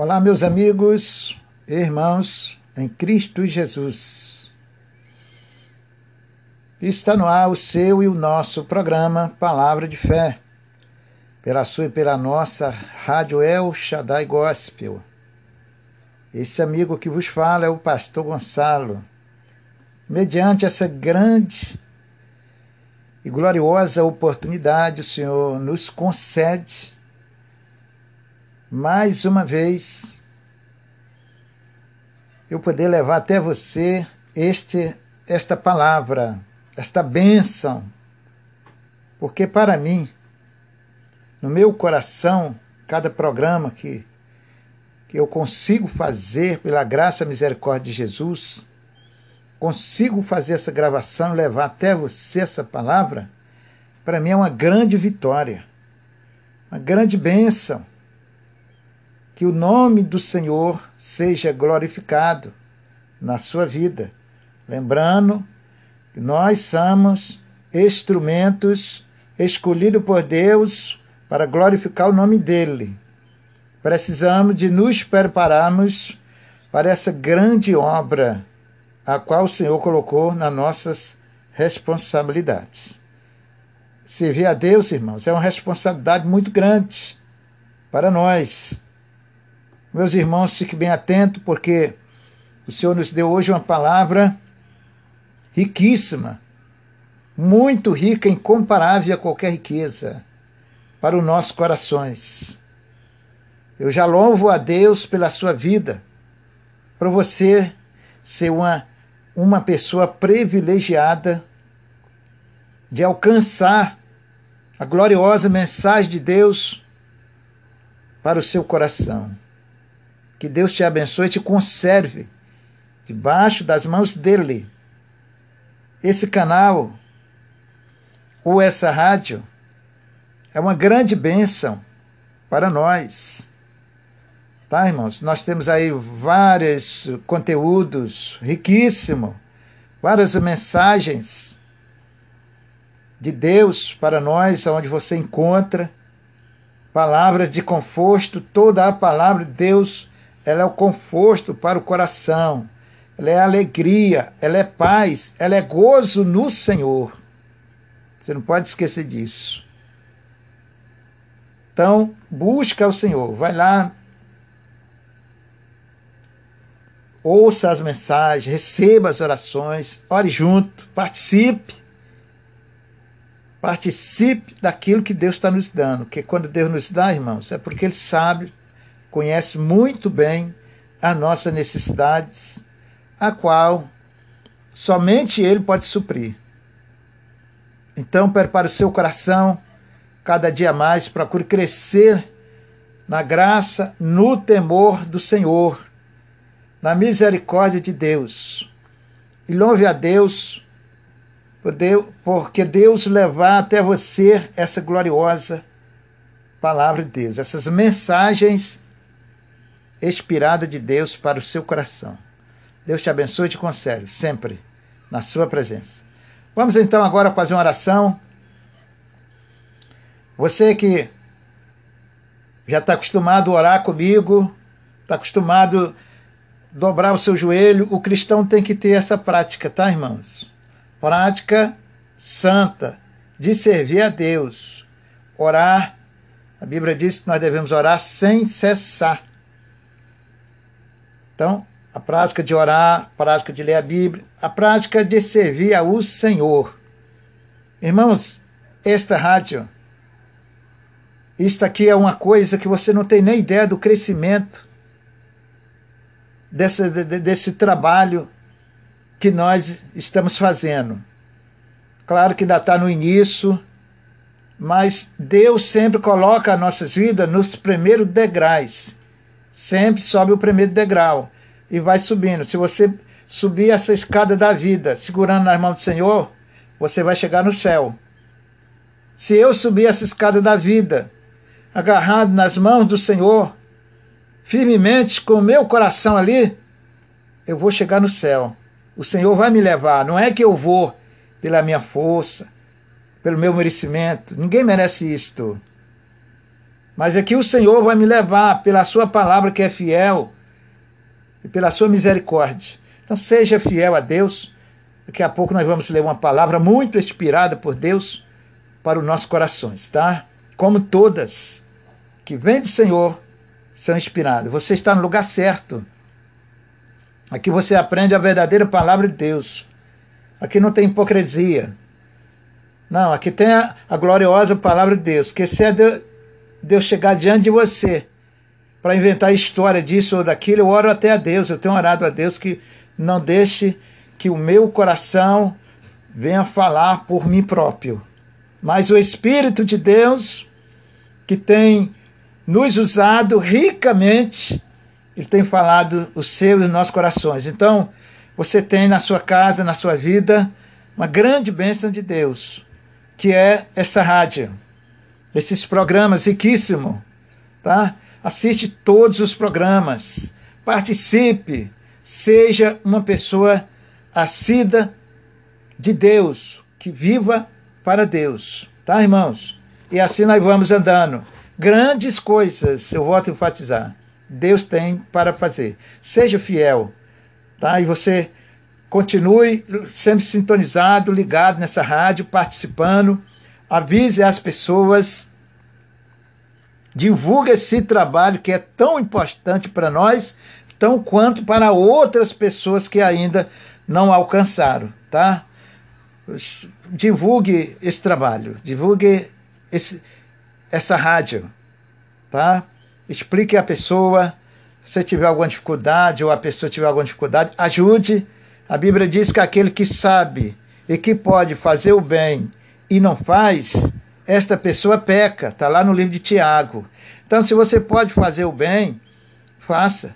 Olá, meus amigos e irmãos em Cristo Jesus. Está no ar o seu e o nosso programa Palavra de Fé, pela sua e pela nossa Rádio El Shaddai Gospel. Esse amigo que vos fala é o pastor Gonçalo. Mediante essa grande e gloriosa oportunidade, o Senhor nos concede mais uma vez eu poder levar até você este esta palavra, esta bênção. Porque para mim, no meu coração, cada programa que, que eu consigo fazer pela graça e misericórdia de Jesus, consigo fazer essa gravação, levar até você essa palavra, para mim é uma grande vitória, uma grande bênção que o nome do Senhor seja glorificado na sua vida. Lembrando que nós somos instrumentos escolhidos por Deus para glorificar o nome dele. Precisamos de nos prepararmos para essa grande obra a qual o Senhor colocou nas nossas responsabilidades. Servir a Deus, irmãos, é uma responsabilidade muito grande para nós. Meus irmãos, fiquem bem atentos, porque o Senhor nos deu hoje uma palavra riquíssima, muito rica, incomparável a qualquer riqueza para os nossos corações. Eu já louvo a Deus pela sua vida, para você ser uma, uma pessoa privilegiada de alcançar a gloriosa mensagem de Deus para o seu coração. Que Deus te abençoe e te conserve debaixo das mãos dele. Esse canal ou essa rádio é uma grande bênção para nós. Tá, irmãos? Nós temos aí vários conteúdos riquíssimos, várias mensagens de Deus para nós, onde você encontra palavras de conforto, toda a palavra de Deus ela é o conforto para o coração, ela é alegria, ela é paz, ela é gozo no Senhor. Você não pode esquecer disso. Então, busca o Senhor, vai lá, ouça as mensagens, receba as orações, ore junto, participe. Participe daquilo que Deus está nos dando. Porque quando Deus nos dá, irmãos, é porque Ele sabe conhece muito bem as nossas necessidades, a qual somente Ele pode suprir. Então, prepare o seu coração, cada dia mais, procure crescer na graça, no temor do Senhor, na misericórdia de Deus. E louve a Deus, porque Deus levar até você essa gloriosa palavra de Deus, essas mensagens inspirada de Deus para o seu coração. Deus te abençoe e te conserve sempre na sua presença. Vamos então agora fazer uma oração. Você que já está acostumado a orar comigo, está acostumado a dobrar o seu joelho, o cristão tem que ter essa prática, tá, irmãos? Prática santa de servir a Deus. Orar, a Bíblia diz que nós devemos orar sem cessar. Então, a prática de orar, a prática de ler a Bíblia, a prática de servir ao Senhor. Irmãos, esta rádio, isto aqui é uma coisa que você não tem nem ideia do crescimento desse, trabalho que nós estamos fazendo. Claro que ainda está no início, mas Deus sempre coloca as nossas vidas nos primeiros degraus sempre sobe o primeiro degrau e vai subindo. Se você subir essa escada da vida segurando nas mãos do Senhor, você vai chegar no céu. Se eu subir essa escada da vida agarrado nas mãos do Senhor, firmemente com o meu coração ali, eu vou chegar no céu. O Senhor vai me levar. Não é que eu vou pela minha força, pelo meu merecimento. Ninguém merece isto. Mas aqui o Senhor vai me levar pela sua palavra que é fiel e pela sua misericórdia. Então seja fiel a Deus. Daqui a pouco nós vamos ler uma palavra muito inspirada por Deus para os nossos corações, tá? Como todas que vêm do Senhor são inspiradas. Você está no lugar certo. Aqui você aprende a verdadeira palavra de Deus. Aqui não tem hipocrisia. Não, aqui tem a, a gloriosa palavra de Deus. Que se é Deus, chegar diante de você para inventar história disso ou daquilo, eu oro até a Deus. Eu tenho orado a Deus que não deixe que o meu coração venha falar por mim próprio. Mas o Espírito de Deus, que tem nos usado ricamente, ele tem falado o seu e os nossos corações. Então, você tem na sua casa, na sua vida, uma grande bênção de Deus, que é esta rádio, esses programas riquíssimos, tá? Assiste todos os programas, participe, seja uma pessoa assida de Deus, que viva para Deus, tá, irmãos? E assim nós vamos andando. Grandes coisas, eu volto a enfatizar, Deus tem para fazer. Seja fiel, tá? E você continue sempre sintonizado, ligado nessa rádio, participando. Avise as pessoas. Divulgue esse trabalho que é tão importante para nós tão quanto para outras pessoas que ainda não alcançaram, tá? Divulgue esse trabalho, divulgue esse, essa rádio, tá? Explique a pessoa, se você tiver alguma dificuldade ou a pessoa tiver alguma dificuldade, ajude. A Bíblia diz que aquele que sabe e que pode fazer o bem e não faz, esta pessoa peca. Está lá no livro de Tiago. Então, se você pode fazer o bem, faça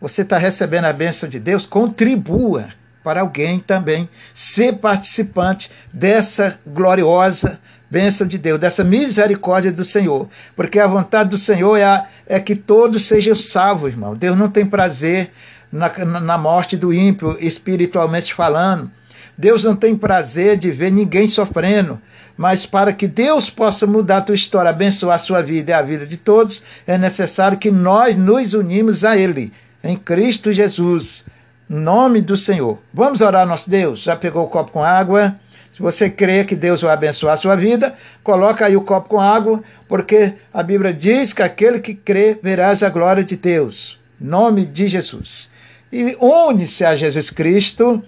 você está recebendo a bênção de Deus, contribua para alguém também ser participante dessa gloriosa bênção de Deus, dessa misericórdia do Senhor. Porque a vontade do Senhor é, a, é que todos sejam salvos, irmão. Deus não tem prazer na, na morte do ímpio, espiritualmente falando. Deus não tem prazer de ver ninguém sofrendo. Mas para que Deus possa mudar a tua história, abençoar a sua vida e a vida de todos, é necessário que nós nos unimos a Ele em Cristo Jesus. Nome do Senhor. Vamos orar nosso Deus. Já pegou o copo com água? Se você crê que Deus vai abençoar a sua vida, coloca aí o copo com água, porque a Bíblia diz que aquele que crê verás a glória de Deus. Nome de Jesus. E une-se a Jesus Cristo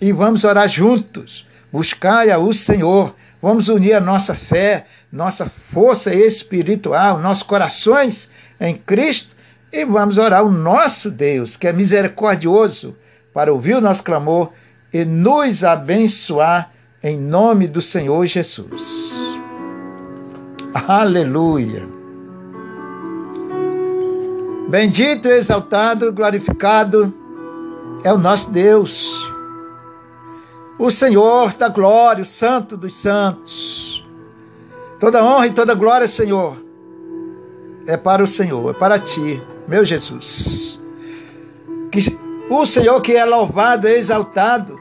e vamos orar juntos. Buscai a o Senhor. Vamos unir a nossa fé, nossa força espiritual, nossos corações em Cristo e vamos orar o nosso Deus, que é misericordioso, para ouvir o nosso clamor e nos abençoar em nome do Senhor Jesus. Aleluia. Bendito, exaltado, glorificado é o nosso Deus. O Senhor da glória, o Santo dos Santos. Toda honra e toda glória, Senhor, é para o Senhor, é para ti meu Jesus. Que o Senhor que é louvado, é exaltado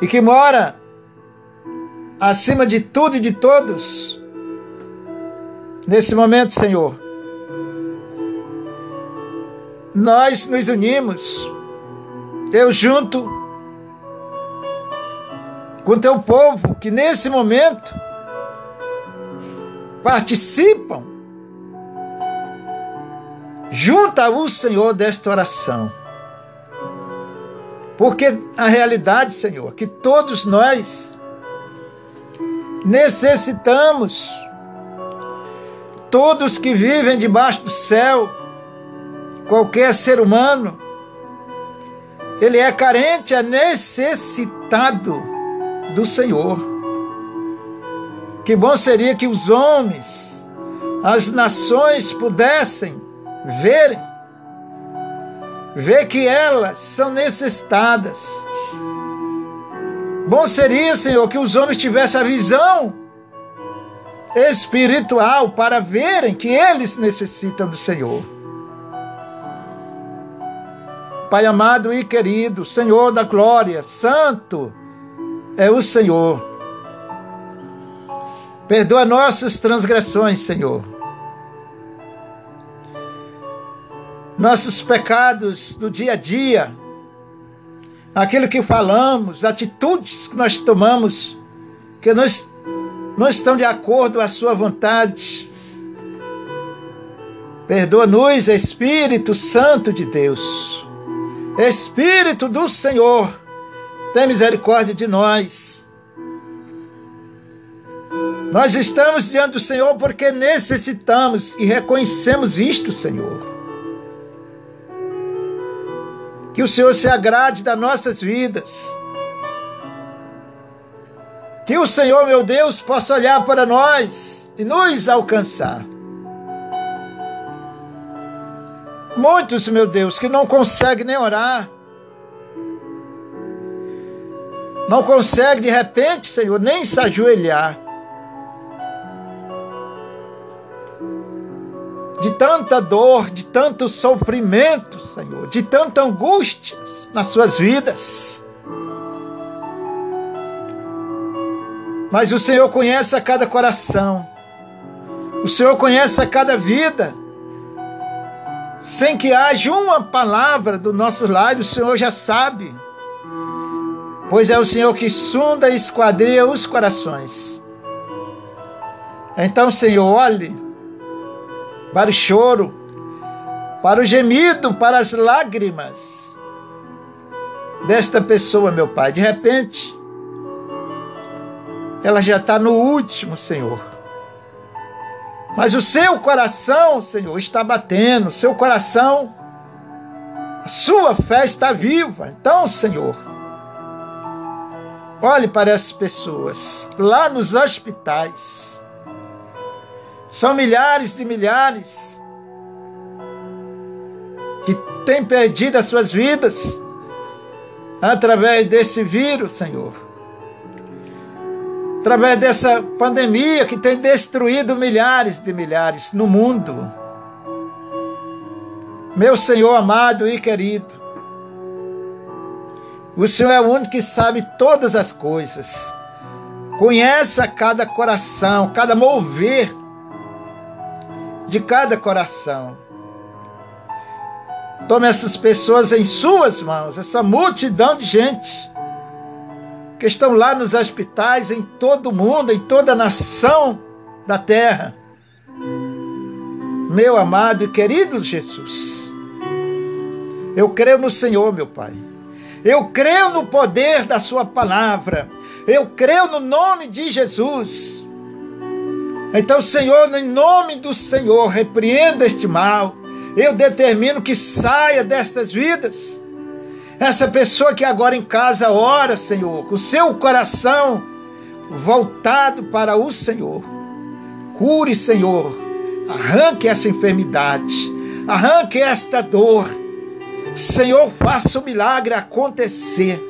e que mora acima de tudo e de todos. Nesse momento, Senhor, nós nos unimos, eu junto com teu povo que nesse momento participam Junta o Senhor desta oração. Porque a realidade, Senhor, é que todos nós necessitamos, todos que vivem debaixo do céu, qualquer ser humano, ele é carente, é necessitado do Senhor. Que bom seria que os homens, as nações pudessem verem, ver que elas são necessitadas. Bom seria, Senhor, que os homens tivessem a visão espiritual para verem que eles necessitam do Senhor. Pai amado e querido, Senhor da glória, Santo é o Senhor. Perdoa nossas transgressões, Senhor. Nossos pecados do dia a dia, aquilo que falamos, atitudes que nós tomamos, que nós não estão de acordo com a Sua vontade. Perdoa-nos, Espírito Santo de Deus. Espírito do Senhor, tem misericórdia de nós. Nós estamos diante do Senhor porque necessitamos e reconhecemos isto, Senhor. Que o Senhor se agrade das nossas vidas. Que o Senhor, meu Deus, possa olhar para nós e nos alcançar. Muitos, meu Deus, que não conseguem nem orar. Não conseguem, de repente, Senhor, nem se ajoelhar. De tanta dor, de tanto sofrimento, Senhor, de tanta angústia nas suas vidas. Mas o Senhor conhece a cada coração. O Senhor conhece a cada vida sem que haja uma palavra do nosso lado, o Senhor já sabe. Pois é o Senhor que sonda e esquadria os corações. Então, Senhor, olhe para o choro, para o gemido, para as lágrimas desta pessoa, meu Pai. De repente, ela já está no último, Senhor. Mas o seu coração, Senhor, está batendo, o seu coração, a sua fé está viva. Então, Senhor, olhe para essas pessoas lá nos hospitais. São milhares e milhares que têm perdido as suas vidas através desse vírus, Senhor através dessa pandemia que tem destruído milhares de milhares no mundo. Meu Senhor amado e querido, o Senhor é o único que sabe todas as coisas, conhece a cada coração, cada mover de cada coração. Tome essas pessoas em suas mãos, essa multidão de gente que estão lá nos hospitais em todo o mundo, em toda a nação da terra. Meu amado e querido Jesus, eu creio no Senhor, meu Pai. Eu creio no poder da Sua palavra. Eu creio no nome de Jesus. Então, Senhor, em nome do Senhor, repreenda este mal. Eu determino que saia destas vidas essa pessoa que agora em casa ora, Senhor, com seu coração voltado para o Senhor. Cure, Senhor. Arranque essa enfermidade. Arranque esta dor. Senhor, faça o milagre acontecer.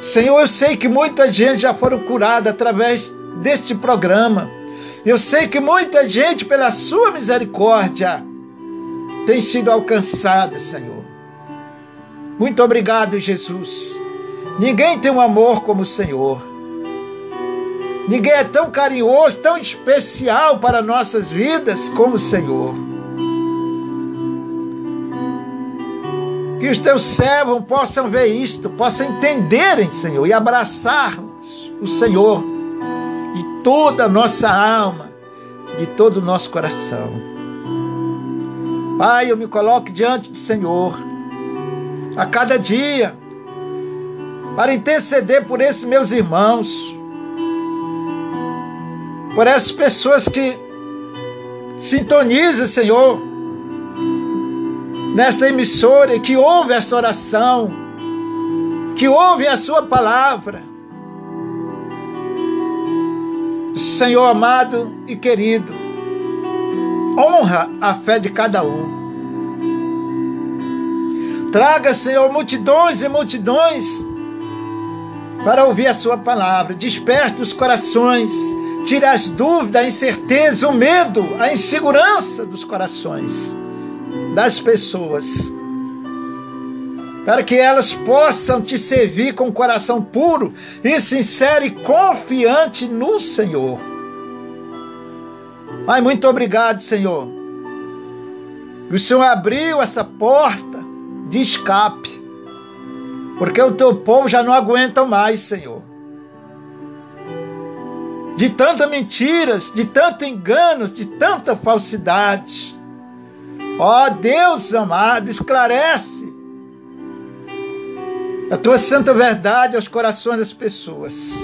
Senhor, eu sei que muita gente já foram curada através deste programa. Eu sei que muita gente, pela sua misericórdia, tem sido alcançada, Senhor. Muito obrigado, Jesus. Ninguém tem um amor como o Senhor. Ninguém é tão carinhoso, tão especial para nossas vidas como o Senhor. Que os teus servos possam ver isto, possam entenderem, Senhor, e abraçarmos o Senhor de toda a nossa alma, de todo o nosso coração. Pai, eu me coloco diante do Senhor a cada dia, para interceder por esses meus irmãos, por essas pessoas que sintonizam, Senhor, nesta emissora que ouve essa oração, que ouve a Sua palavra. Senhor amado e querido, honra a fé de cada um. Traga, Senhor, multidões e multidões para ouvir a Sua palavra. Desperte os corações, tire as dúvidas, a incerteza, o medo, a insegurança dos corações das pessoas. para que elas possam te servir com um coração puro e sincero e confiante no Senhor. Pai, muito obrigado, Senhor. O Senhor abriu essa porta de escape, porque o teu povo já não aguenta mais, Senhor. De tantas mentiras, de tantos enganos, de tanta falsidade. Ó Deus amado, esclarece a tua santa verdade aos corações das pessoas.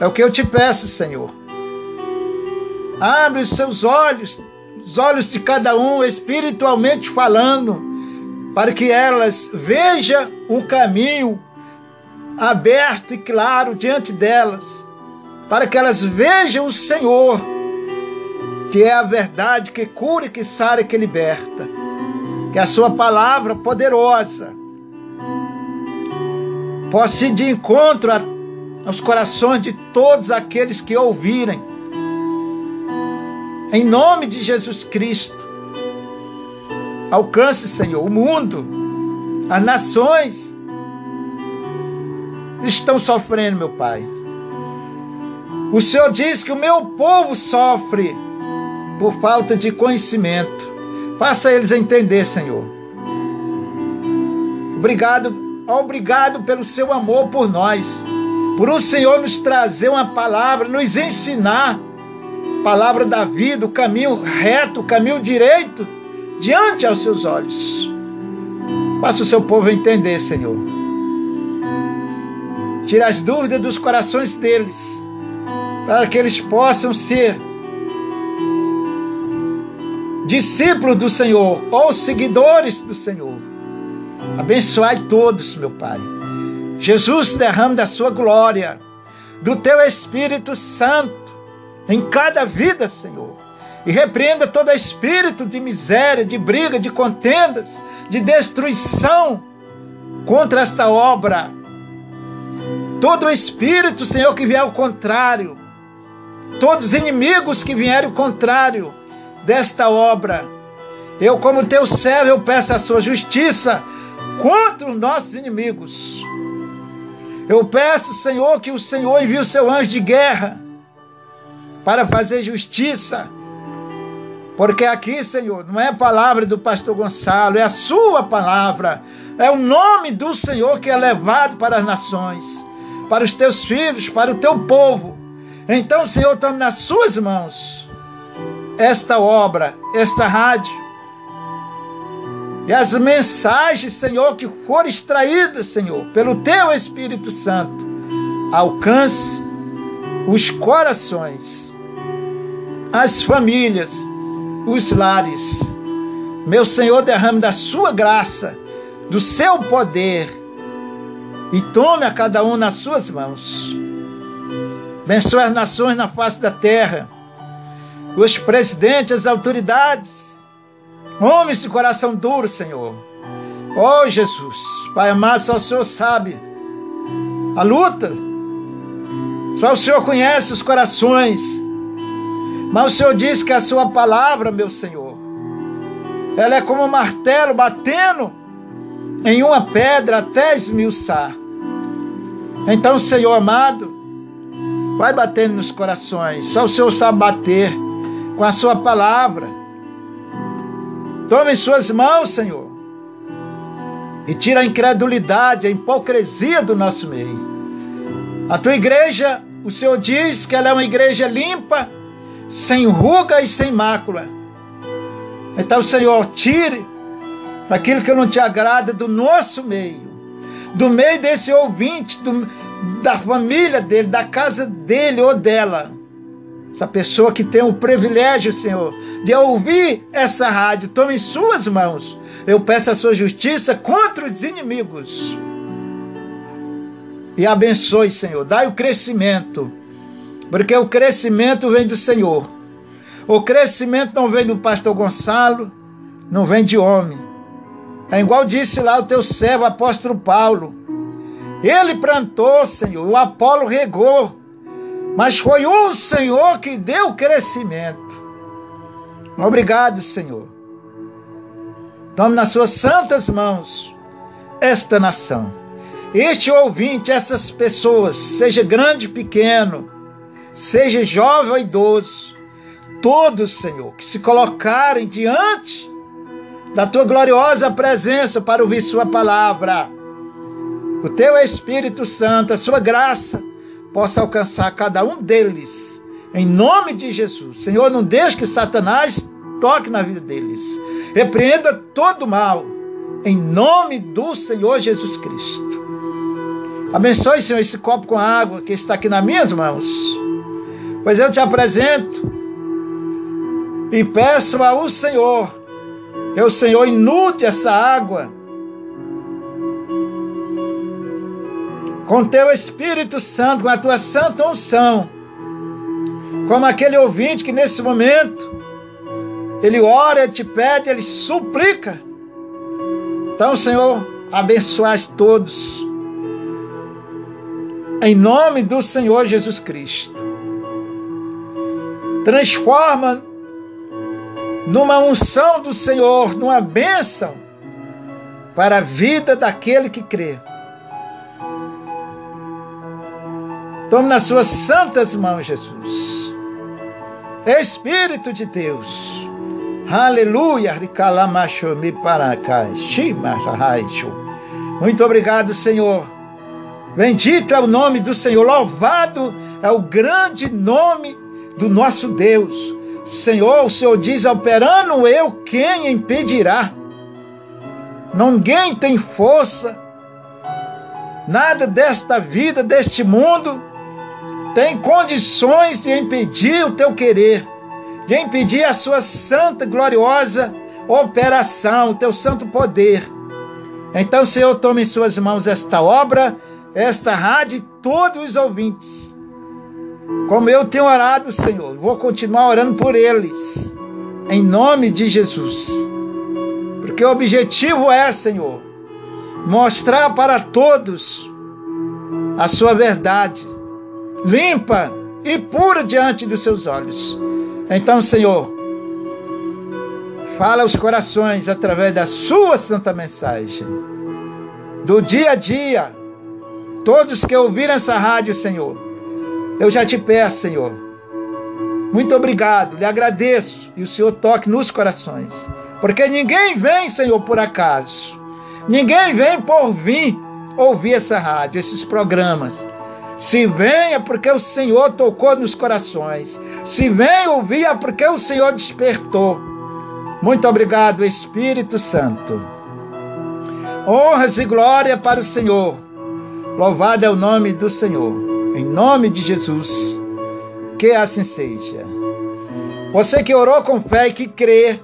É o que eu te peço, Senhor. Abre os seus olhos, os olhos de cada um, espiritualmente falando, para que elas vejam um caminho aberto e claro diante delas, para que elas vejam o Senhor, que é a verdade que cura, que sara e que liberta. Que a sua palavra poderosa possa ir de encontro aos corações de todos aqueles que ouvirem em nome de Jesus Cristo. Alcance, Senhor, o mundo, as nações estão sofrendo, meu Pai. O Senhor diz que o meu povo sofre por falta de conhecimento. Faça eles entender, Senhor. Obrigado, obrigado pelo seu amor por nós. Por o Senhor nos trazer uma palavra, nos ensinar palavra da vida, o caminho reto, o caminho direito, diante aos seus olhos. Faça o seu povo entender, Senhor. Tira as dúvidas dos corações deles, para que eles possam ser discípulos do Senhor ou seguidores do Senhor. Abençoai todos, meu Pai. Jesus derrama da sua glória, do teu Espírito Santo em cada vida, Senhor. E repreenda todo espírito de miséria, de briga, de contendas, de destruição contra esta obra. Todo espírito, Senhor, que vier ao contrário, todos os inimigos que vierem ao contrário desta obra, eu, como teu servo, eu peço a sua justiça contra os nossos inimigos. Eu peço, Senhor, que o Senhor envie o seu anjo de guerra para fazer justiça. Porque aqui, Senhor, não é a palavra do pastor Gonçalo, é a sua palavra. É o nome do Senhor que é levado para as nações, para os teus filhos, para o teu povo. Então, Senhor, tome nas suas mãos esta obra, esta rádio. E as mensagens, Senhor, que foram extraídas, Senhor, pelo teu Espírito Santo, alcance os corações as famílias, os lares. Meu Senhor, derrame da sua graça, do seu poder e tome a cada um nas suas mãos. Abençoe as nações na face da terra, os presidentes, as autoridades, homens de coração duro, Senhor. Oh Jesus, Pai amado, só o Senhor sabe a luta, só o Senhor conhece os corações. Mas o Senhor diz que a sua palavra, meu Senhor, ela é como um martelo batendo em uma pedra até esmiuçar. Então, Senhor amado, vai batendo nos corações. Só o Senhor sabe bater com a sua palavra. Tome em suas mãos, Senhor, e tira a incredulidade, a hipocrisia do nosso meio. A tua igreja, o Senhor diz que ela é uma igreja limpa, sem ruga e sem mácula. Então, Senhor, tire aquilo que não te agrada do nosso meio, do meio desse ouvinte, do, da família dele, da casa dele ou dela. Essa pessoa que tem o privilégio, Senhor, de ouvir essa rádio, tome em suas mãos. Eu peço a sua justiça contra os inimigos. E abençoe, Senhor. Dai o crescimento porque o crescimento vem do Senhor. O crescimento não vem do pastor Gonçalo, não vem de homem. É igual disse lá o teu servo, apóstolo Paulo. Ele plantou, Senhor, o Apolo regou, mas foi o Senhor que deu crescimento. Obrigado, Senhor. Tome nas suas santas mãos esta nação. Este ouvinte, essas pessoas, seja grande, pequeno, seja jovem ou idoso, todos, Senhor, que se colocarem diante da tua gloriosa presença para ouvir Sua palavra. O teu Espírito Santo, a Sua graça, possa alcançar cada um deles, em nome de Jesus. Senhor, não deixe que Satanás toque na vida deles. Repreenda todo mal, em nome do Senhor Jesus Cristo. Abençoe, Senhor, esse copo com água que está aqui nas minhas mãos. Pois eu te apresento e peço ao Senhor que o Senhor inunde essa água com teu Espírito Santo, com a tua santa unção, como aquele ouvinte que nesse momento ele ora, ele te pede, ele suplica. Então, Senhor, abençoai todos. Em nome do Senhor Jesus Cristo. Transforma numa unção do Senhor, numa bênção para a vida daquele que crê. Tome nas suas santas mãos, Jesus. Espírito de Deus. Aleluia. Muito obrigado, Senhor. Bendito é o nome do Senhor. Louvado é o grande nome do nosso Deus. Senhor, o Senhor diz: operando eu, quem impedirá? Ninguém tem força, nada desta vida, deste mundo, tem condições de impedir o teu querer, de impedir a sua santa, gloriosa operação, o teu santo poder. Então, Senhor, tome em suas mãos esta obra, esta rádio e todos os ouvintes. Como eu tenho orado, Senhor, vou continuar orando por eles, em nome de Jesus. Porque o objetivo é, Senhor, mostrar para todos a sua verdade limpa e pura diante dos seus olhos. Então, Senhor, fala aos corações através da sua santa mensagem. Do dia a dia, todos que ouviram essa rádio, Senhor, eu já te peço, Senhor. Muito obrigado, lhe agradeço e o Senhor toque nos corações. Porque ninguém vem, Senhor, por acaso. Ninguém vem por vir ouvir essa rádio, esses programas. Se vem é porque o Senhor tocou nos corações. Se vem ouvir é porque o Senhor despertou. Muito obrigado, Espírito Santo. Honras e glória para o Senhor. Louvado é o nome do Senhor. Em nome de Jesus. Que assim seja. Você que orou com fé e que crê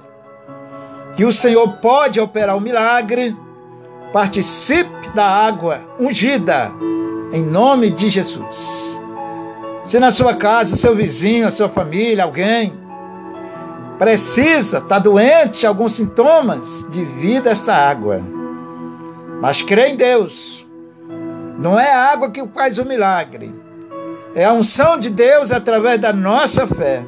que o Senhor pode operar o um milagre, participe da água ungida em nome de Jesus. Se na sua casa, o seu vizinho, a sua família, alguém precisa, está doente, alguns sintomas, divida essa água. Mas crê em Deus. Não é a água que faz o milagre. É a unção de Deus através da nossa fé.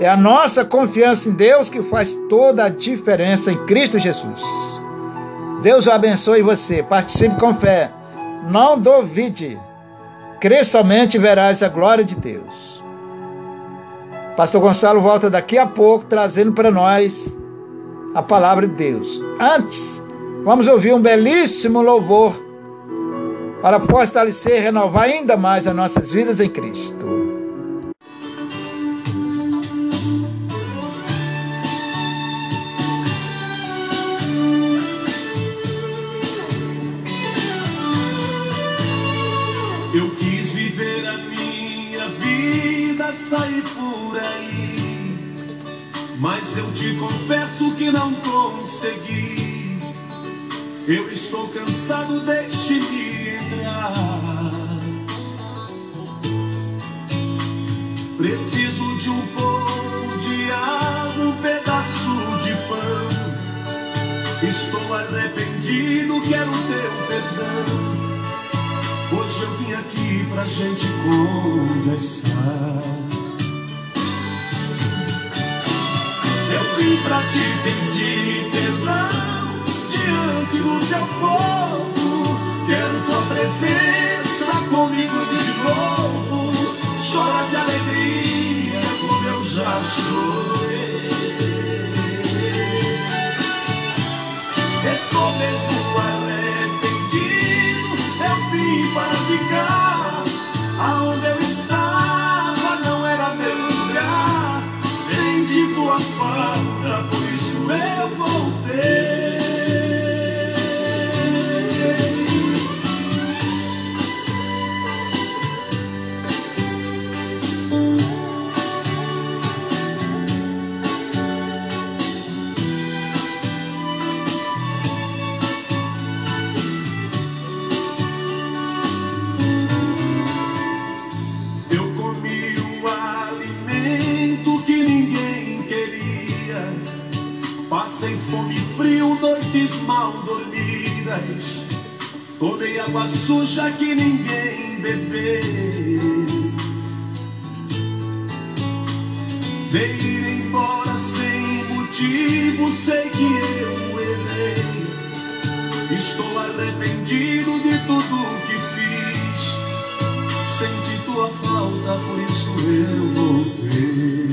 É a nossa confiança em Deus que faz toda a diferença em Cristo Jesus. Deus o abençoe você. Participe com fé não duvide. Crê somente e verás a glória de Deus. Pastor Gonçalo volta daqui a pouco trazendo para nós a palavra de Deus. Antes, vamos ouvir um belíssimo louvor para fortalecer e renovar ainda mais as nossas vidas em Cristo. Sair por aí. Mas eu te confesso que não consegui. Eu estou cansado, deixe-me entrar. Preciso de um pouco de água, um pedaço de pão. Estou arrependido, quero teu perdão. Hoje eu vim aqui pra gente conversar. Eu vim pra te pedir perdão diante do teu povo. Quero tua presença comigo de novo. Chora de alegria como eu já chorei. Mal dormidas. Tomei água suja que ninguém bebeu. Veio ir embora sem motivo, sei que eu errei. Estou arrependido de tudo que fiz. Senti tua falta, por isso eu voltei.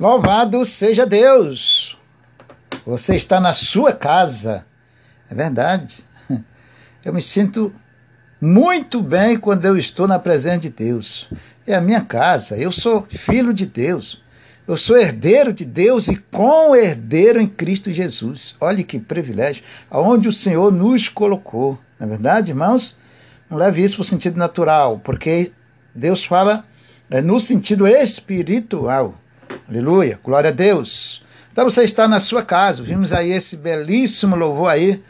Louvado seja Deus! Você está na sua casa. É verdade. Eu me sinto muito bem quando eu estou na presença de Deus. É a minha casa. Eu sou filho de Deus. Eu sou herdeiro de Deus e com-herdeiro em Cristo Jesus. Olhe que privilégio. Aonde o Senhor nos colocou. Não é verdade, irmãos? Não leve isso para o sentido natural, porque Deus fala é, no sentido espiritual. Aleluia, glória a Deus. Então você está na sua casa, vimos aí esse belíssimo louvor aí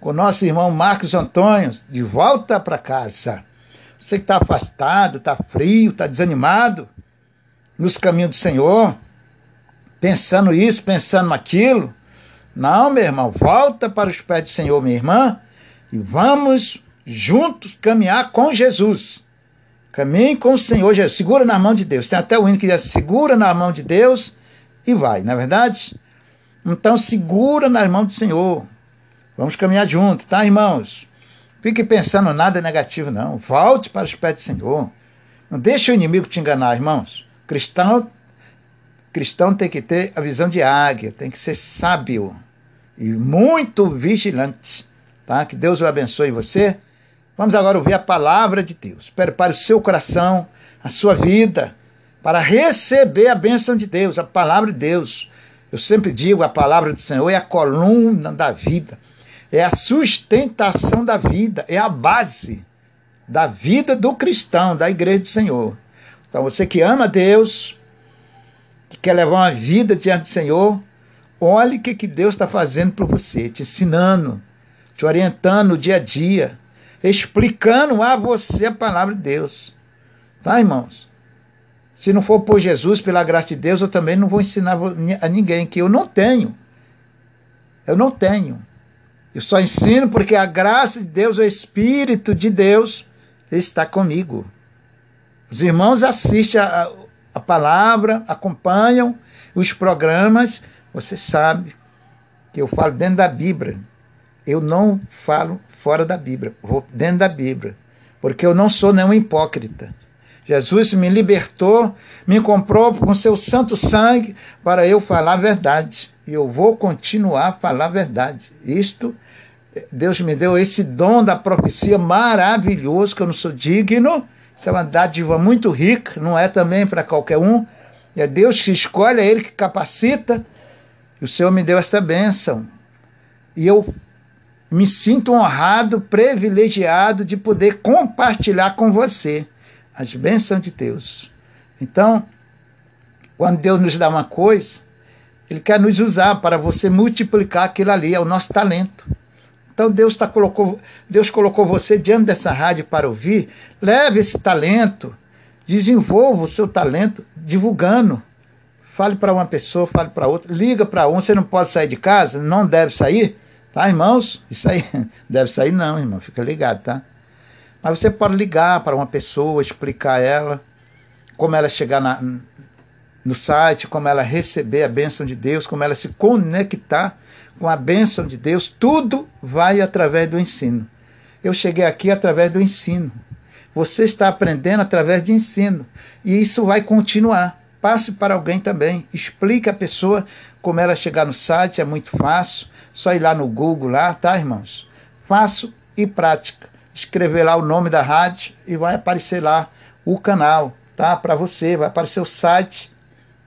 com o nosso irmão Marcos Antônio, de volta para casa. Você que está afastado, está frio, está desanimado nos caminhos do Senhor, pensando isso, pensando aquilo. Não, meu irmão, volta para os pés do Senhor, minha irmã, e vamos juntos caminhar com Jesus. Caminhe com o Senhor Jesus. Segura na mão de Deus. Tem até o hino que diz: segura na mão de Deus e vai, não é verdade? Então, segura na mão do Senhor. Vamos caminhar junto, tá, irmãos? Fique pensando nada negativo, não. Volte para os pés do Senhor. Não deixe o inimigo te enganar, irmãos. Cristão, cristão tem que ter a visão de águia, tem que ser sábio e muito vigilante, tá? Que Deus o abençoe você. Vamos agora ouvir a palavra de Deus. Prepare o seu coração, a sua vida, para receber a bênção de Deus, a palavra de Deus. Eu sempre digo, a palavra do Senhor é a coluna da vida, é a sustentação da vida, é a base da vida do cristão, da igreja do Senhor. Então, você que ama Deus, que quer levar uma vida diante do Senhor, olhe o que, que Deus está fazendo por você, te ensinando, te orientando no dia a dia, explicando a você a palavra de Deus. Tá, irmãos? Se não for por Jesus, pela graça de Deus, eu também não vou ensinar a ninguém, que eu não tenho. Eu não tenho. Eu só ensino porque a graça de Deus, o Espírito de Deus, está comigo. Os irmãos assistem a, a palavra, acompanham os programas, você sabe que eu falo dentro da Bíblia. Eu não falo fora da Bíblia, vou dentro da Bíblia, porque eu não sou nenhum hipócrita. Jesus me libertou, me comprou com seu santo sangue para eu falar a verdade. E eu vou continuar a falar a verdade. Isto, Deus me deu esse dom da profecia maravilhoso, que eu não sou digno. Isso é uma dádiva muito rica, não é também para qualquer um. É Deus que escolhe, é Ele que capacita. E o Senhor me deu esta bênção. E eu me sinto honrado, privilegiado de poder compartilhar com você as bênçãos de Deus. Então, quando Deus nos dá uma coisa, Ele quer nos usar para você multiplicar aquilo ali, é o nosso talento. Então Deus, tá, colocou, Deus colocou você diante dessa rádio para ouvir. Leve esse talento, desenvolva o seu talento divulgando. Fale para uma pessoa, fale para outra, liga para um. Você não pode sair de casa, não deve sair, tá, irmãos? Isso aí deve sair, não, irmão. Fica ligado, tá? Mas você pode ligar para uma pessoa, explicar ela como ela chegar na, no site, como ela receber a bênção de Deus, como ela se conectar com a bênção de Deus. Tudo vai através do ensino. Eu cheguei aqui através do ensino. Você está aprendendo através de ensino. E isso vai continuar. Passe para alguém também. Explique a pessoa como ela chegar no site, é muito fácil. Só ir lá no Google, lá, tá, irmãos? Fácil e prática escrever lá o nome da rádio e vai aparecer lá o canal, tá? Para você, vai aparecer o site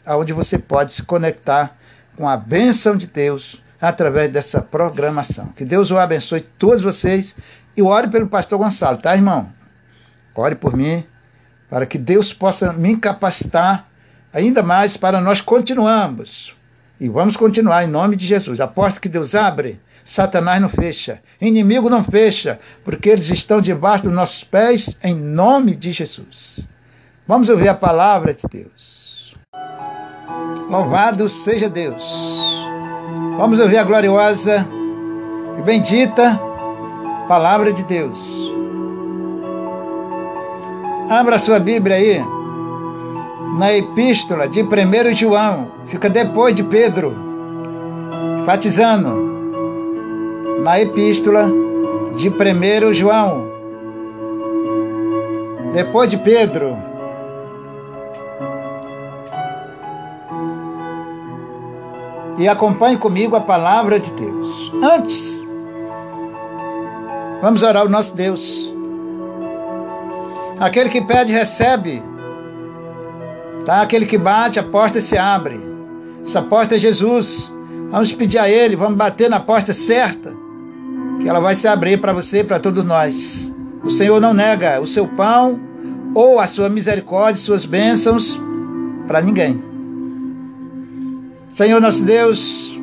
onde você pode se conectar com a bênção de Deus através dessa programação. Que Deus o abençoe todos vocês e ore pelo pastor Gonçalo, tá, irmão? Ore por mim, para que Deus possa me capacitar ainda mais para nós continuarmos. E vamos continuar em nome de Jesus. A porta que Deus abre, Satanás não fecha, inimigo não fecha, porque eles estão debaixo dos nossos pés, em nome de Jesus. Vamos ouvir a palavra de Deus. Louvado seja Deus. Vamos ouvir a gloriosa e bendita palavra de Deus. Abra sua Bíblia aí, na epístola de 1 João, fica depois de Pedro, batizando na epístola de 1 João. Depois de Pedro, e acompanhe comigo a palavra de Deus. Antes, vamos orar ao nosso Deus. Aquele que pede, recebe. Tá? Aquele que bate, a porta se abre. Essa porta é Jesus. Vamos pedir a Ele, vamos bater na porta certa que ela vai se abrir para você e para todos nós. O Senhor não nega o seu pão ou a sua misericórdia, suas bênçãos para ninguém. Senhor nosso Deus,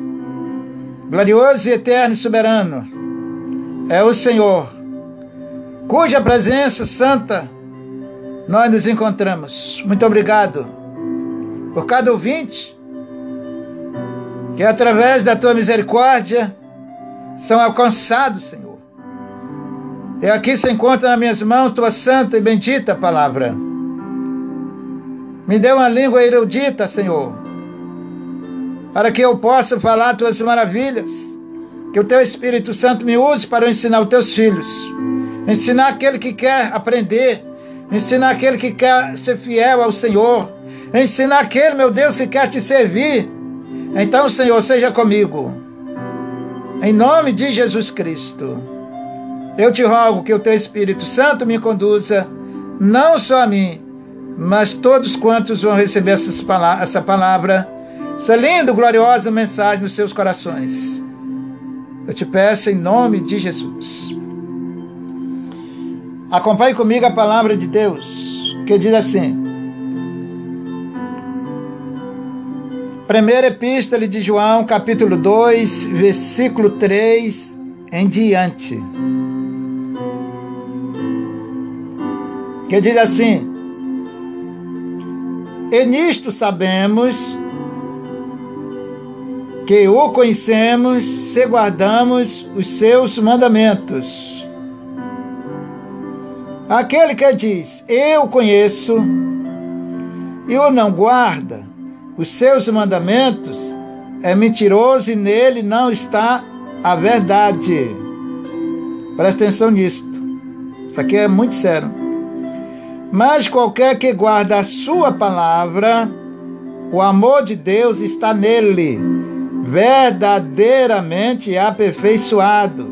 glorioso e eterno e soberano, é o Senhor, cuja presença santa nós nos encontramos. Muito obrigado por cada ouvinte que através da tua misericórdia são alcançados, Senhor. E aqui se encontra nas minhas mãos tua santa e bendita palavra. Me dê uma língua erudita, Senhor, para que eu possa falar tuas maravilhas. Que o teu Espírito Santo me use para ensinar os teus filhos. Ensinar aquele que quer aprender. Ensinar aquele que quer ser fiel ao Senhor. Ensinar aquele, meu Deus, que quer te servir. Então, Senhor, seja comigo. Em nome de Jesus Cristo, eu te rogo que o teu Espírito Santo me conduza, não só a mim, mas todos quantos vão receber essas palavras, essa palavra, essa linda, gloriosa mensagem nos seus corações. Eu te peço em nome de Jesus. Acompanhe comigo a palavra de Deus, que diz assim: Primeira Epístola de João, capítulo 2, versículo 3 em diante. Que diz assim: E nisto sabemos que o conhecemos se guardamos os seus mandamentos. Aquele que diz, eu conheço, e o não guarda os seus mandamentos, é mentiroso e nele não está a verdade. Presta atenção nisto. Isso aqui é muito sério. Mas qualquer que guarda a sua palavra, o amor de Deus está nele, verdadeiramente aperfeiçoado.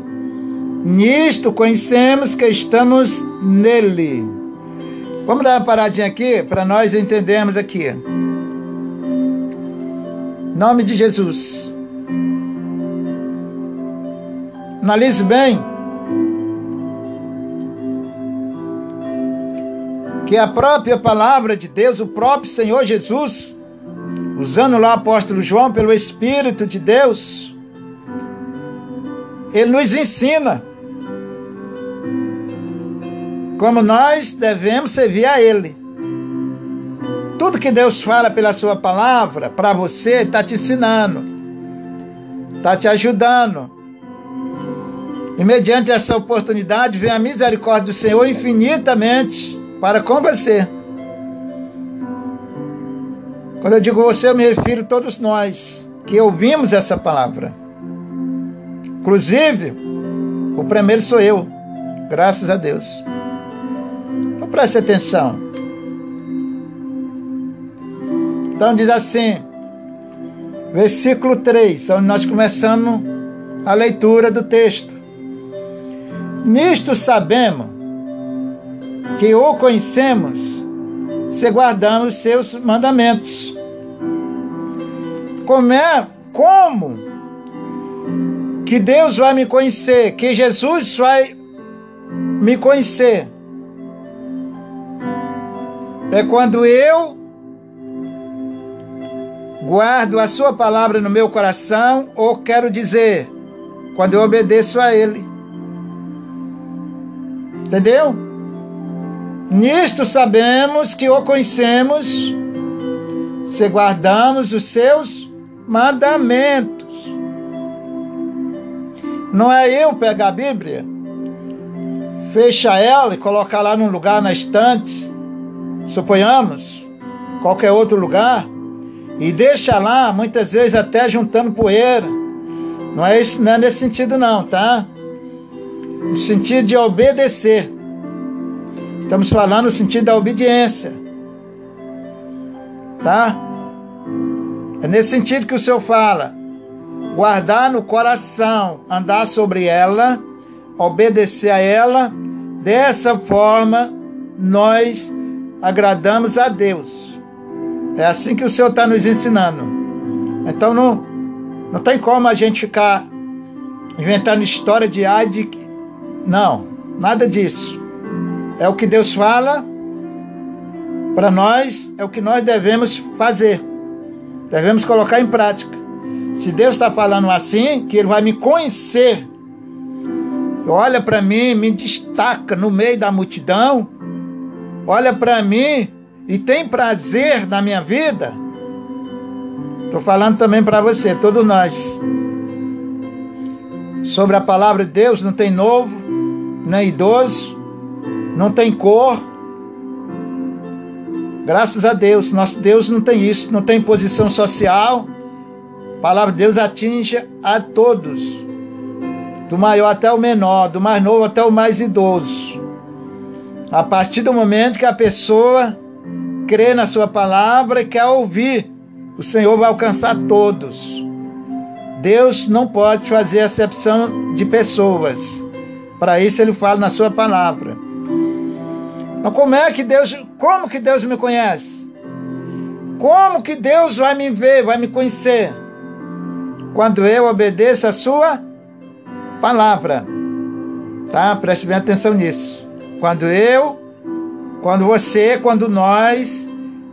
Nisto conhecemos que estamos nele. Vamos dar uma paradinha aqui para nós entendermos aqui. Nome de Jesus. Analise bem que a própria palavra de Deus, o próprio Senhor Jesus, usando lá o apóstolo João pelo Espírito de Deus, ele nos ensina como nós devemos servir a Ele. Tudo que Deus fala pela Sua palavra para você está te ensinando, está te ajudando. E mediante essa oportunidade vem a misericórdia do Senhor infinitamente para com você. Quando eu digo você, eu me refiro a todos nós que ouvimos essa palavra. Inclusive, o primeiro sou eu, graças a Deus. Então preste atenção. Então diz assim, versículo 3, onde nós começamos a leitura do texto. Nisto sabemos que o conhecemos se guardamos os seus mandamentos. Como é, como que Deus vai me conhecer, que Jesus vai me conhecer? É quando eu guardo a sua palavra no meu coração, ou quero dizer, quando eu obedeço a Ele. Entendeu? Nisto sabemos que o conhecemos se guardamos os seus mandamentos. Não é eu pegar a Bíblia, fechar ela e colocar lá num lugar na estante, suponhamos, qualquer outro lugar, e deixa lá, muitas vezes até juntando poeira. Não é, isso, não é nesse sentido não, tá? No sentido de obedecer. Estamos falando no sentido da obediência. Tá? É nesse sentido que o Senhor fala. Guardar no coração, andar sobre ela, obedecer a ela. Dessa forma, nós agradamos a Deus. É assim que o Senhor está nos ensinando. Então não, não tem como a gente ficar inventando história de ai de. Não, nada disso. É o que Deus fala para nós, é o que nós devemos fazer. Devemos colocar em prática. Se Deus está falando assim, que Ele vai me conhecer, olha para mim, me destaca no meio da multidão, olha para mim e tem prazer na minha vida, estou falando também para você, todos nós. Sobre a palavra de Deus, não tem novo, nem idoso, não tem cor. Graças a Deus, nosso Deus não tem isso, não tem posição social. A palavra de Deus atinge a todos, do maior até o menor, do mais novo até o mais idoso. A partir do momento que a pessoa crê na sua palavra e quer ouvir, o Senhor vai alcançar todos. Deus não pode fazer exceção de pessoas. Para isso ele fala na sua palavra. Então como é que Deus, como que Deus me conhece? Como que Deus vai me ver, vai me conhecer? Quando eu obedeço a sua palavra. Tá? Preste bem atenção nisso. Quando eu quando você, quando nós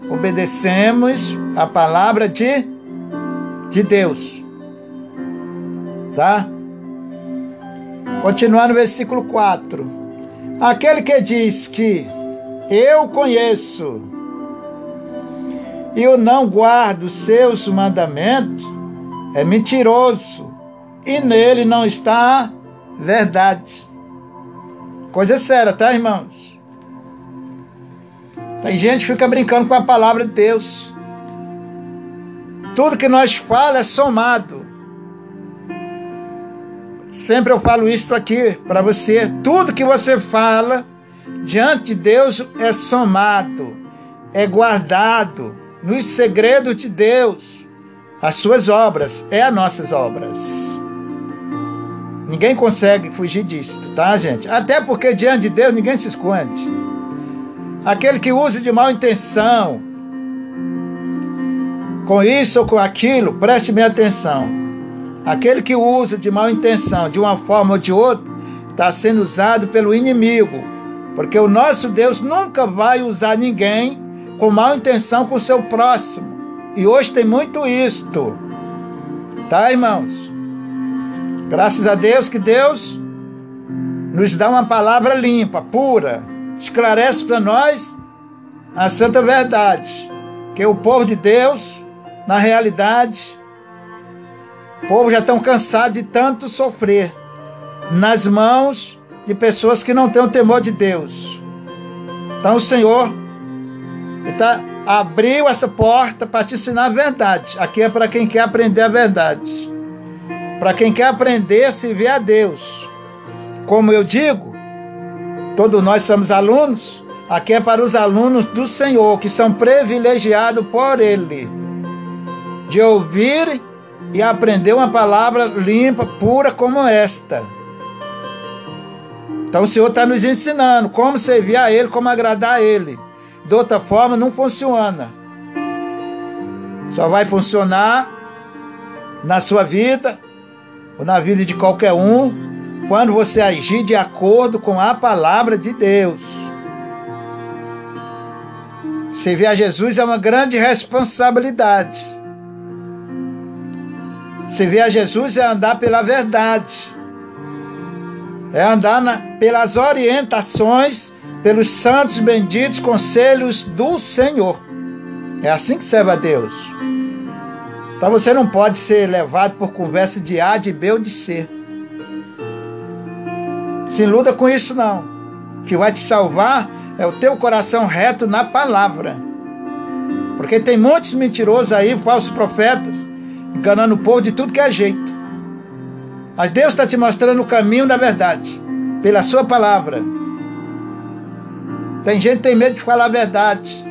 obedecemos a palavra de, de Deus. Tá? Continuando no versículo 4. Aquele que diz que eu conheço e eu não guardo seus mandamentos é mentiroso e nele não está verdade. Coisa séria, tá, irmãos? Tem gente que fica brincando com a palavra de Deus. Tudo que nós falamos é somado. Sempre eu falo isso aqui para você. Tudo que você fala diante de Deus é somado, é guardado nos segredos de Deus. As suas obras é as nossas obras. Ninguém consegue fugir disso, tá, gente? Até porque diante de Deus ninguém se esconde. Aquele que usa de mal intenção, com isso ou com aquilo, preste bem atenção. Aquele que usa de mal intenção, de uma forma ou de outra, está sendo usado pelo inimigo. Porque o nosso Deus nunca vai usar ninguém com mal intenção com o seu próximo. E hoje tem muito isto. Tá, irmãos? Graças a Deus que Deus nos dá uma palavra limpa, pura, esclarece para nós a santa verdade. Que o povo de Deus, na realidade, o povo já estão cansado de tanto sofrer nas mãos de pessoas que não têm o temor de Deus. Então o Senhor está abriu essa porta para te ensinar a verdade. Aqui é para quem quer aprender a verdade. Para quem quer aprender a se ver a Deus. Como eu digo, todos nós somos alunos. Aqui é para os alunos do Senhor, que são privilegiados por Ele, de ouvir e aprender uma palavra limpa, pura como esta. Então o Senhor está nos ensinando como servir a Ele, como agradar a Ele. De outra forma, não funciona. Só vai funcionar na sua vida ou na vida de qualquer um quando você agir de acordo com a palavra de Deus. Servir a Jesus é uma grande responsabilidade. Servir a Jesus é andar pela verdade, é andar na, pelas orientações pelos santos benditos conselhos do Senhor. É assim que serve a Deus. Então você não pode ser levado por conversa de A, de B ou de C. Se iluda com isso não. O que vai te salvar é o teu coração reto na palavra. Porque tem muitos mentirosos aí, falsos profetas, enganando o povo de tudo que é jeito. Mas Deus está te mostrando o caminho da verdade, pela sua palavra. Tem gente que tem medo de falar a verdade.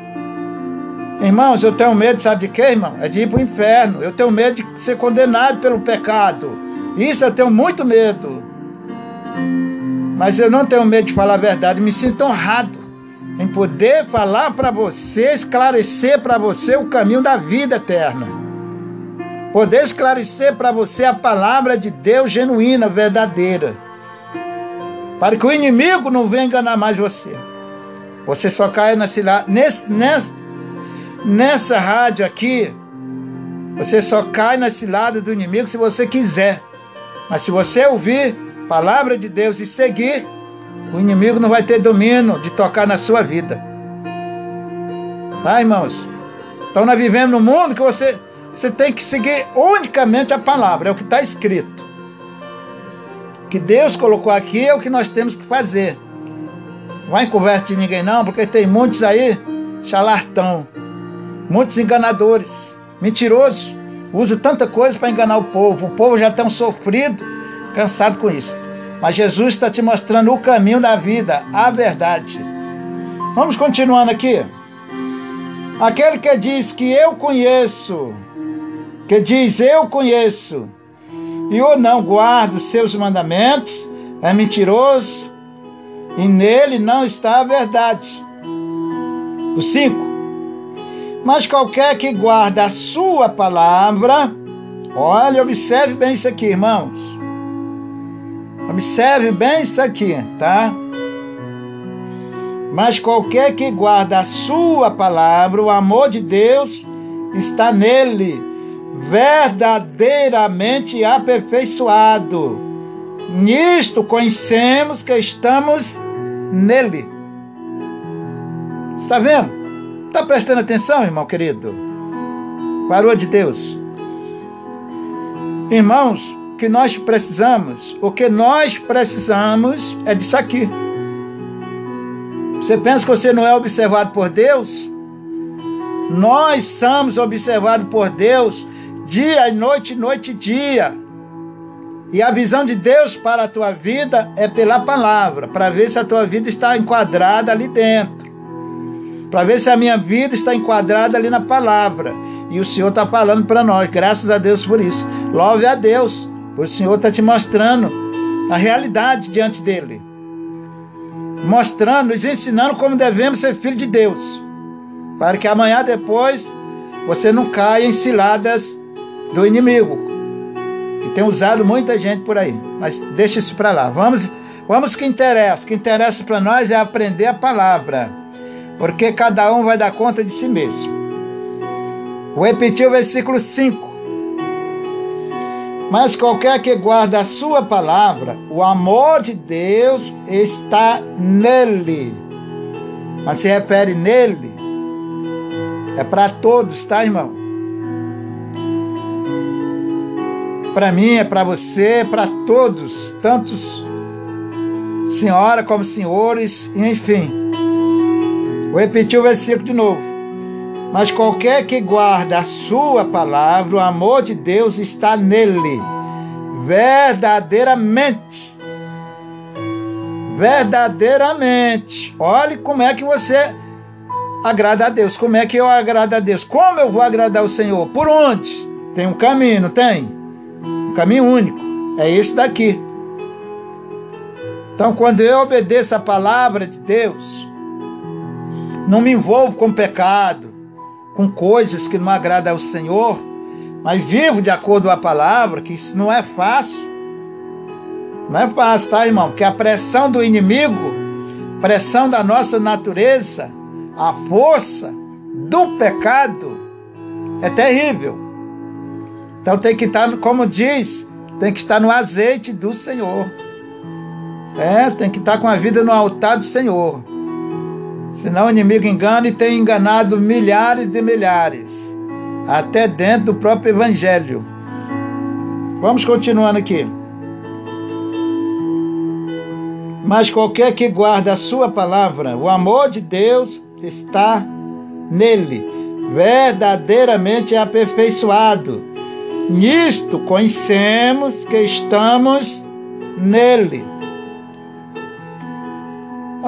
Irmãos, eu tenho medo, sabe de quê, irmão? É de ir para o inferno. Eu tenho medo de ser condenado pelo pecado. Isso eu tenho muito medo. Mas eu não tenho medo de falar a verdade. Me sinto honrado em poder falar para você, esclarecer para você o caminho da vida eterna. Poder esclarecer para você a palavra de Deus genuína, verdadeira. Para que o inimigo não venha enganar mais você. Você só cai na cilada. Nesse, nessa, nessa rádio aqui, você só cai na cilada do inimigo se você quiser. Mas se você ouvir palavra de Deus e seguir, o inimigo não vai ter domínio de tocar na sua vida. Tá, irmãos? Então nós vivemos num mundo que você, você tem que seguir unicamente a palavra, é o que está escrito. O que Deus colocou aqui é o que nós temos que fazer. Não vai em conversa de ninguém não, porque tem muitos aí, charlatão, muitos enganadores, mentirosos, usa tanta coisa para enganar o povo. O povo já está sofrido, cansado com isso. Mas Jesus está te mostrando o caminho da vida, a verdade. Vamos continuando aqui. Aquele que diz que eu conheço, que diz eu conheço, e ou não guarda os seus mandamentos, é mentiroso, e nele não está a verdade. O 5. Mas qualquer que guarda a sua palavra, olha, observe bem isso aqui, irmãos. Observe bem isso aqui, tá? Mas qualquer que guarda a sua palavra, o amor de Deus está nele, verdadeiramente aperfeiçoado. Nisto conhecemos que estamos nele. Está vendo? Está prestando atenção, irmão querido? Parou de Deus. Irmãos, que nós precisamos, o que nós precisamos é disso aqui. Você pensa que você não é observado por Deus? Nós somos observados por Deus dia e noite, noite e dia. E a visão de Deus para a tua vida é pela palavra, para ver se a tua vida está enquadrada ali dentro. Para ver se a minha vida está enquadrada ali na palavra. E o Senhor está falando para nós, graças a Deus por isso. Louve a Deus, por o Senhor está te mostrando a realidade diante dele. Mostrando, nos ensinando como devemos ser filhos de Deus. Para que amanhã depois você não caia em ciladas do inimigo. E tem usado muita gente por aí. Mas deixa isso para lá. Vamos, vamos que interessa. O que interessa para nós é aprender a palavra. Porque cada um vai dar conta de si mesmo. Vou repetir o versículo 5. Mas qualquer que guarda a sua palavra, o amor de Deus está nele. Mas se refere nele, é para todos, tá, irmão? Para mim, é para você, é para todos, tantos senhora como senhores, enfim. Vou repetir o versículo de novo. Mas qualquer que guarda a sua palavra, o amor de Deus está nele, verdadeiramente. Verdadeiramente. Olhe como é que você agrada a Deus. Como é que eu agrado a Deus? Como eu vou agradar o Senhor? Por onde? Tem um caminho, não tem? Um caminho único. É esse daqui. Então, quando eu obedeço a palavra de Deus, não me envolvo com pecado, com coisas que não agradam ao Senhor, mas vivo de acordo com a palavra, que isso não é fácil. Não é fácil, tá, irmão? Porque a pressão do inimigo, pressão da nossa natureza, a força do pecado é terrível. Então tem que estar, como diz, tem que estar no azeite do Senhor. É, tem que estar com a vida no altar do Senhor. Senão o inimigo engana e tem enganado milhares de milhares, até dentro do próprio Evangelho. Vamos continuando aqui. Mas qualquer que guarda a sua palavra, o amor de Deus está nele, verdadeiramente aperfeiçoado. Nisto conhecemos que estamos nele.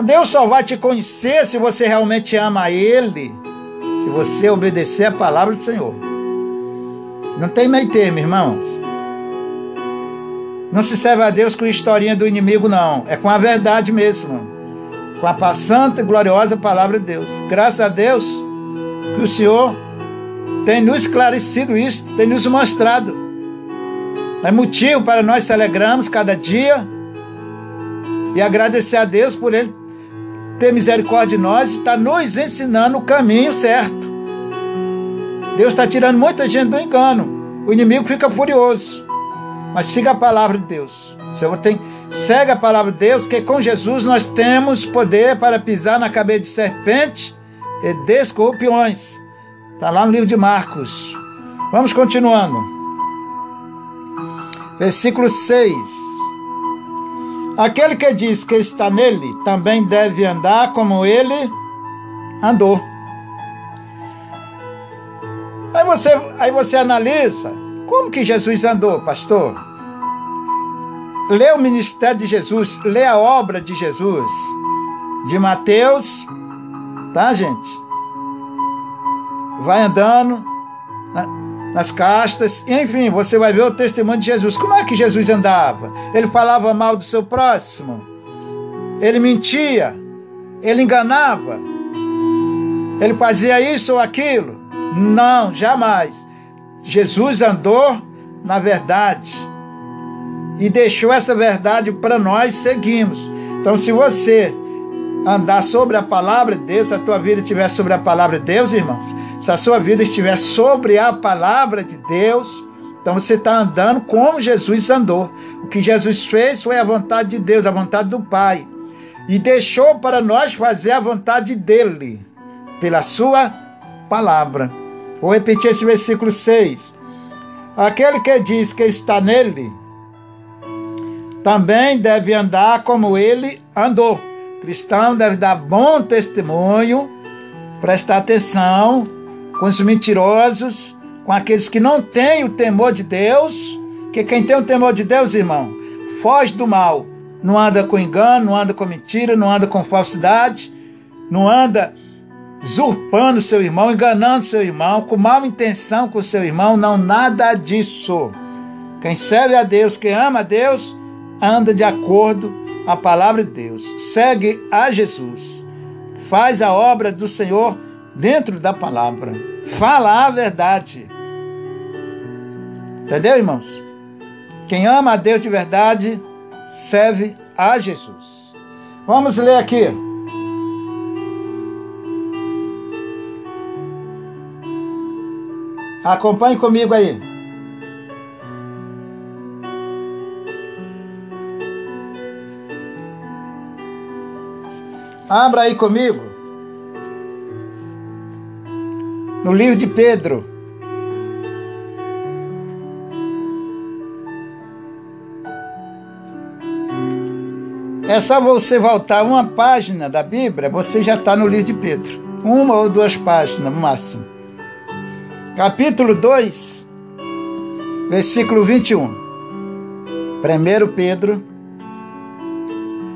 Deus só vai te conhecer se você realmente ama Ele, se você obedecer a palavra do Senhor. Não tem meio termo, irmãos. Não se serve a Deus com a historinha do inimigo, não. É com a verdade mesmo. Com a santa e gloriosa palavra de Deus. Graças a Deus que o Senhor tem nos esclarecido isso, tem nos mostrado. É motivo para nós se alegrarmos cada dia e agradecer a Deus por Ele ter misericórdia de nós e está nos ensinando o caminho certo. Deus está tirando muita gente do engano. O inimigo fica furioso. Mas siga a palavra de Deus. Você tem, segue a palavra de Deus, que com Jesus nós temos poder para pisar na cabeça de serpente e de escorpiões. Está lá no livro de Marcos. Vamos continuando. Versículo 6. Aquele que diz que está nele também deve andar como ele andou. Aí você, aí você analisa como que Jesus andou, pastor. Lê o ministério de Jesus, lê a obra de Jesus, de Mateus, tá, gente? Vai andando, né? Nas castas, enfim, você vai ver o testemunho de Jesus. Como é que Jesus andava? Ele falava mal do seu próximo, ele mentia, ele enganava, ele fazia isso ou aquilo? Não, jamais. Jesus andou na verdade e deixou essa verdade para nós seguirmos. Então, se você andar sobre a palavra de Deus, a tua vida estiver sobre a palavra de Deus, irmãos, se a sua vida estiver sobre a palavra de Deus, então você está andando como Jesus andou. O que Jesus fez foi a vontade de Deus, a vontade do Pai. E deixou para nós fazer a vontade dele, pela sua palavra. Vou repetir esse versículo 6. Aquele que diz que está nele, também deve andar como ele andou. Cristão deve dar bom testemunho, prestar atenção com os mentirosos, com aqueles que não têm o temor de Deus, que quem tem o temor de Deus, irmão, foge do mal, não anda com engano, não anda com mentira, não anda com falsidade, não anda usurpando seu irmão, enganando seu irmão, com má intenção com seu irmão, não nada disso. Quem serve a Deus, quem ama a Deus, anda de acordo com a palavra de Deus, segue a Jesus, faz a obra do Senhor dentro da palavra, fala a verdade. Entendeu, irmãos? Quem ama a Deus de verdade, serve a Jesus. Vamos ler aqui. Acompanhe comigo aí. Abra aí comigo. No livro de Pedro. É só você voltar uma página da Bíblia, você já está no livro de Pedro. Uma ou duas páginas, no máximo. Capítulo 2, versículo 21. 1 Pedro,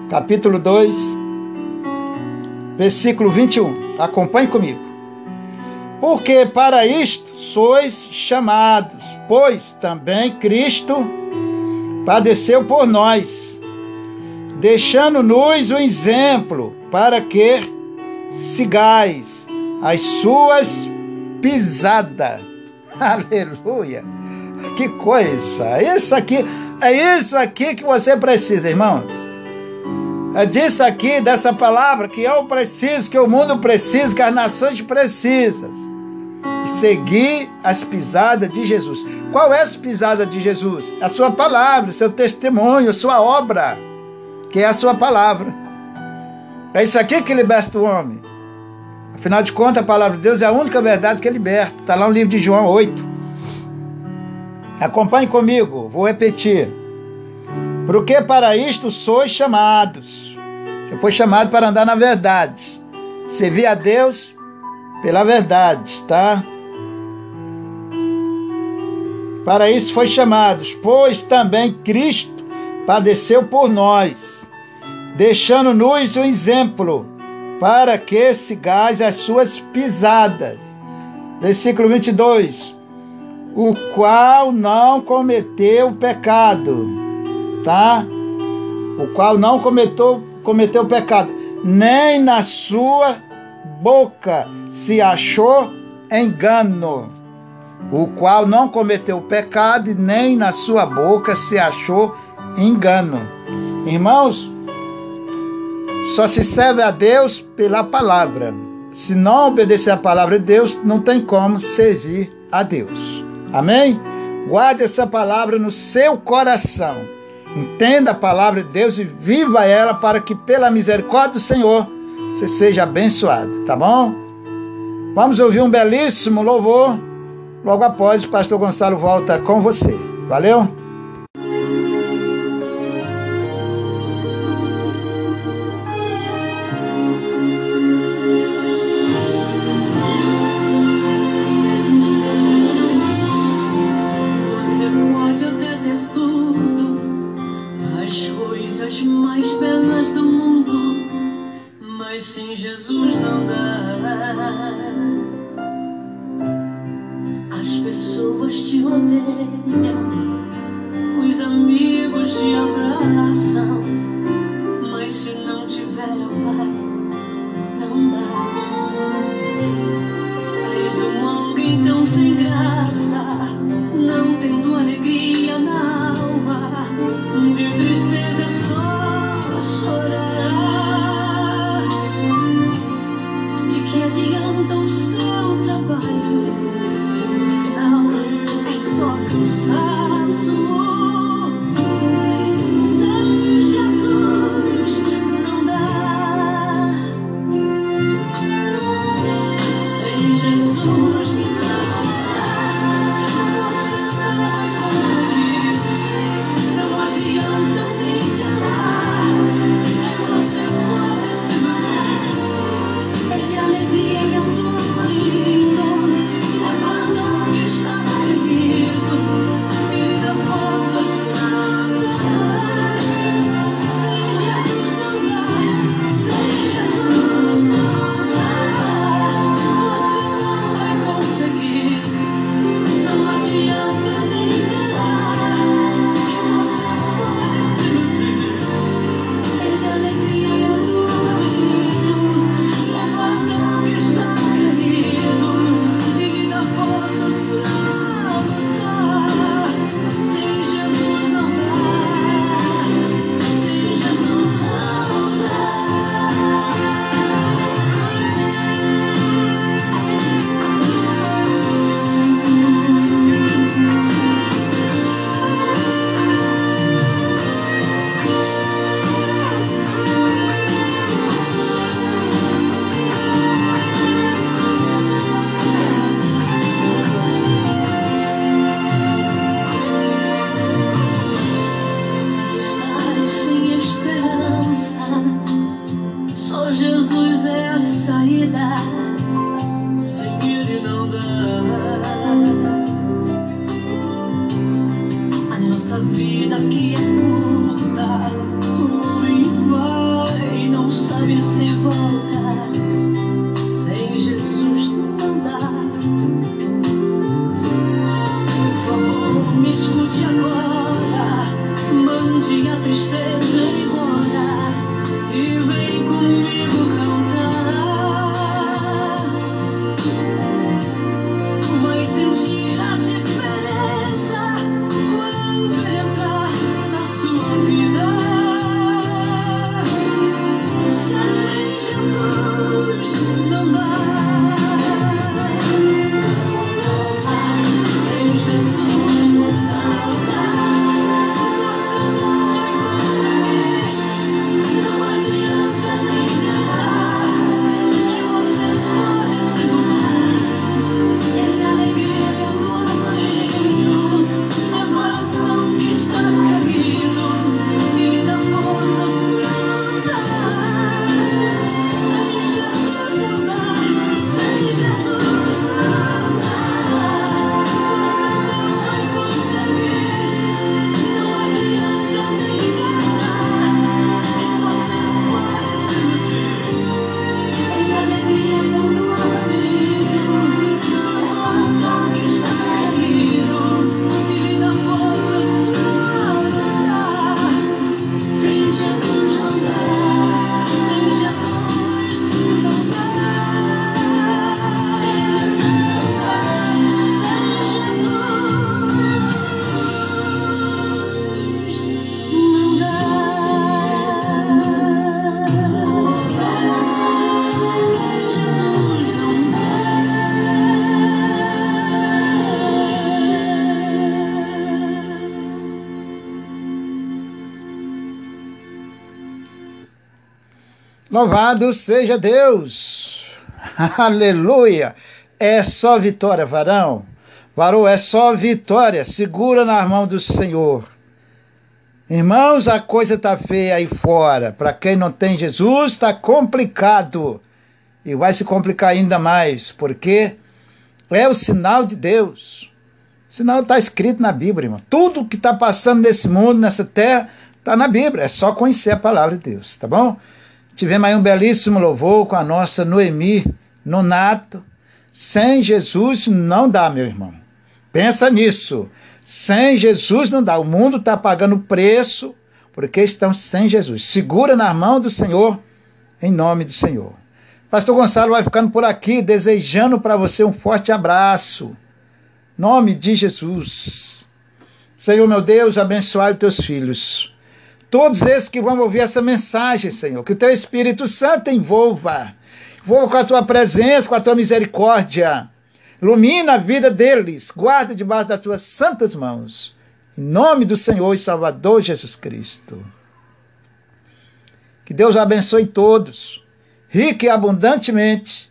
capítulo 2, versículo 21. Acompanhe comigo. Porque para isto sois chamados, pois também Cristo padeceu por nós deixando-nos o exemplo para que sigais as suas pisadas. Aleluia! Que coisa! Isso aqui é isso aqui que você precisa, irmãos. É disso aqui, dessa palavra que eu preciso, que o mundo precisa, que as nações precisam. Seguir as pisadas de Jesus. Qual é as pisadas de Jesus? A sua palavra, seu testemunho, sua obra que é a sua palavra. É isso aqui que liberta o homem. Afinal de contas, a palavra de Deus é a única verdade que liberta. Está lá no livro de João 8. Acompanhe comigo, vou repetir. Porque para isto sois chamados. Você foi chamado para andar na verdade. Servir a Deus pela verdade, tá? Para isso foi chamados, pois também Cristo padeceu por nós deixando-nos um exemplo para que sigais as suas pisadas. Versículo 22. O qual não cometeu pecado, tá? O qual não cometeu, cometeu pecado, nem na sua boca se achou engano. O qual não cometeu pecado, nem na sua boca se achou engano. Irmãos, só se serve a Deus pela palavra. Se não obedecer a palavra de Deus, não tem como servir a Deus. Amém? Guarde essa palavra no seu coração. Entenda a palavra de Deus e viva ela para que, pela misericórdia do Senhor, você seja abençoado, tá bom? Vamos ouvir um belíssimo louvor. Logo após, o pastor Gonçalo volta com você. Valeu? Louvado seja Deus! Aleluia! É só vitória, varão. Varou, é só vitória. Segura na mão do Senhor. Irmãos, a coisa está feia aí fora. Para quem não tem Jesus, está complicado. E vai se complicar ainda mais, porque é o sinal de Deus. O sinal está escrito na Bíblia, irmão. Tudo que está passando nesse mundo, nessa terra, está na Bíblia. É só conhecer a palavra de Deus, tá bom? Tivemos aí um belíssimo louvor com a nossa Noemi Nonato. Sem Jesus não dá, meu irmão. Pensa nisso. Sem Jesus não dá. O mundo está pagando preço porque estão sem Jesus. Segura na mão do Senhor, em nome do Senhor. Pastor Gonçalo vai ficando por aqui, desejando para você um forte abraço. Nome de Jesus. Senhor meu Deus, abençoai os teus filhos. Todos esses que vão ouvir essa mensagem, Senhor, que o teu Espírito Santo envolva. Envolva com a tua presença, com a tua misericórdia. Ilumina a vida deles, guarda debaixo das tuas santas mãos. Em nome do Senhor e Salvador Jesus Cristo. Que Deus abençoe todos rica e abundantemente,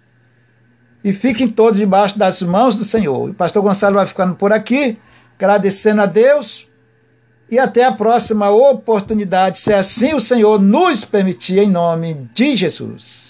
e fiquem todos debaixo das mãos do Senhor. O pastor Gonçalo vai ficando por aqui, agradecendo a Deus, e até a próxima oportunidade, se assim o Senhor nos permitir, em nome de Jesus.